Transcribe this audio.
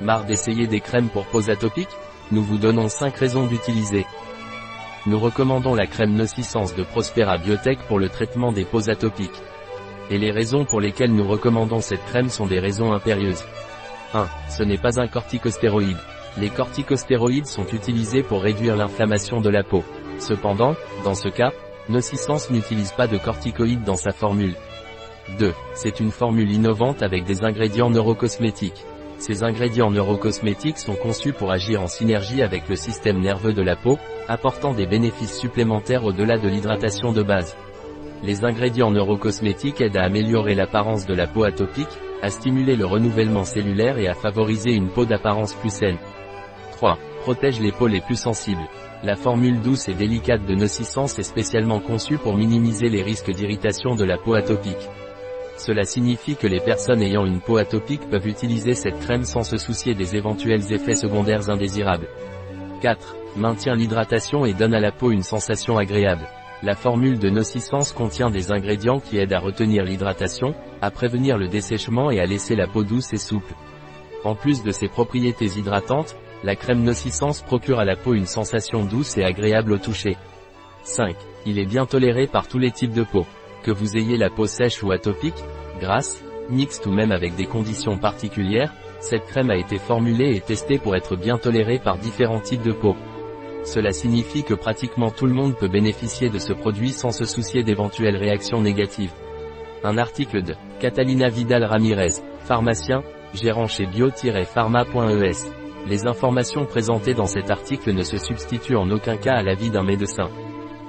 Marre d'essayer des crèmes pour peaux atopiques Nous vous donnons 5 raisons d'utiliser. Nous recommandons la crème Nocissance de Prospera Biotech pour le traitement des peaux atopiques. Et les raisons pour lesquelles nous recommandons cette crème sont des raisons impérieuses. 1. Ce n'est pas un corticostéroïde. Les corticostéroïdes sont utilisés pour réduire l'inflammation de la peau. Cependant, dans ce cas, Nocissance n'utilise pas de corticoïdes dans sa formule. 2. C'est une formule innovante avec des ingrédients neurocosmétiques. Ces ingrédients neurocosmétiques sont conçus pour agir en synergie avec le système nerveux de la peau, apportant des bénéfices supplémentaires au-delà de l'hydratation de base. Les ingrédients neurocosmétiques aident à améliorer l'apparence de la peau atopique, à stimuler le renouvellement cellulaire et à favoriser une peau d'apparence plus saine. 3. Protège les peaux les plus sensibles. La formule douce et délicate de Nocissance est spécialement conçue pour minimiser les risques d'irritation de la peau atopique. Cela signifie que les personnes ayant une peau atopique peuvent utiliser cette crème sans se soucier des éventuels effets secondaires indésirables. 4. Maintient l'hydratation et donne à la peau une sensation agréable. La formule de Nocissance contient des ingrédients qui aident à retenir l'hydratation, à prévenir le dessèchement et à laisser la peau douce et souple. En plus de ses propriétés hydratantes, la crème Nocissance procure à la peau une sensation douce et agréable au toucher. 5. Il est bien toléré par tous les types de peau. Que vous ayez la peau sèche ou atopique, grasse, mixte ou même avec des conditions particulières, cette crème a été formulée et testée pour être bien tolérée par différents types de peau. Cela signifie que pratiquement tout le monde peut bénéficier de ce produit sans se soucier d'éventuelles réactions négatives. Un article de Catalina Vidal Ramirez, pharmacien, gérant chez bio-pharma.es. Les informations présentées dans cet article ne se substituent en aucun cas à l'avis d'un médecin.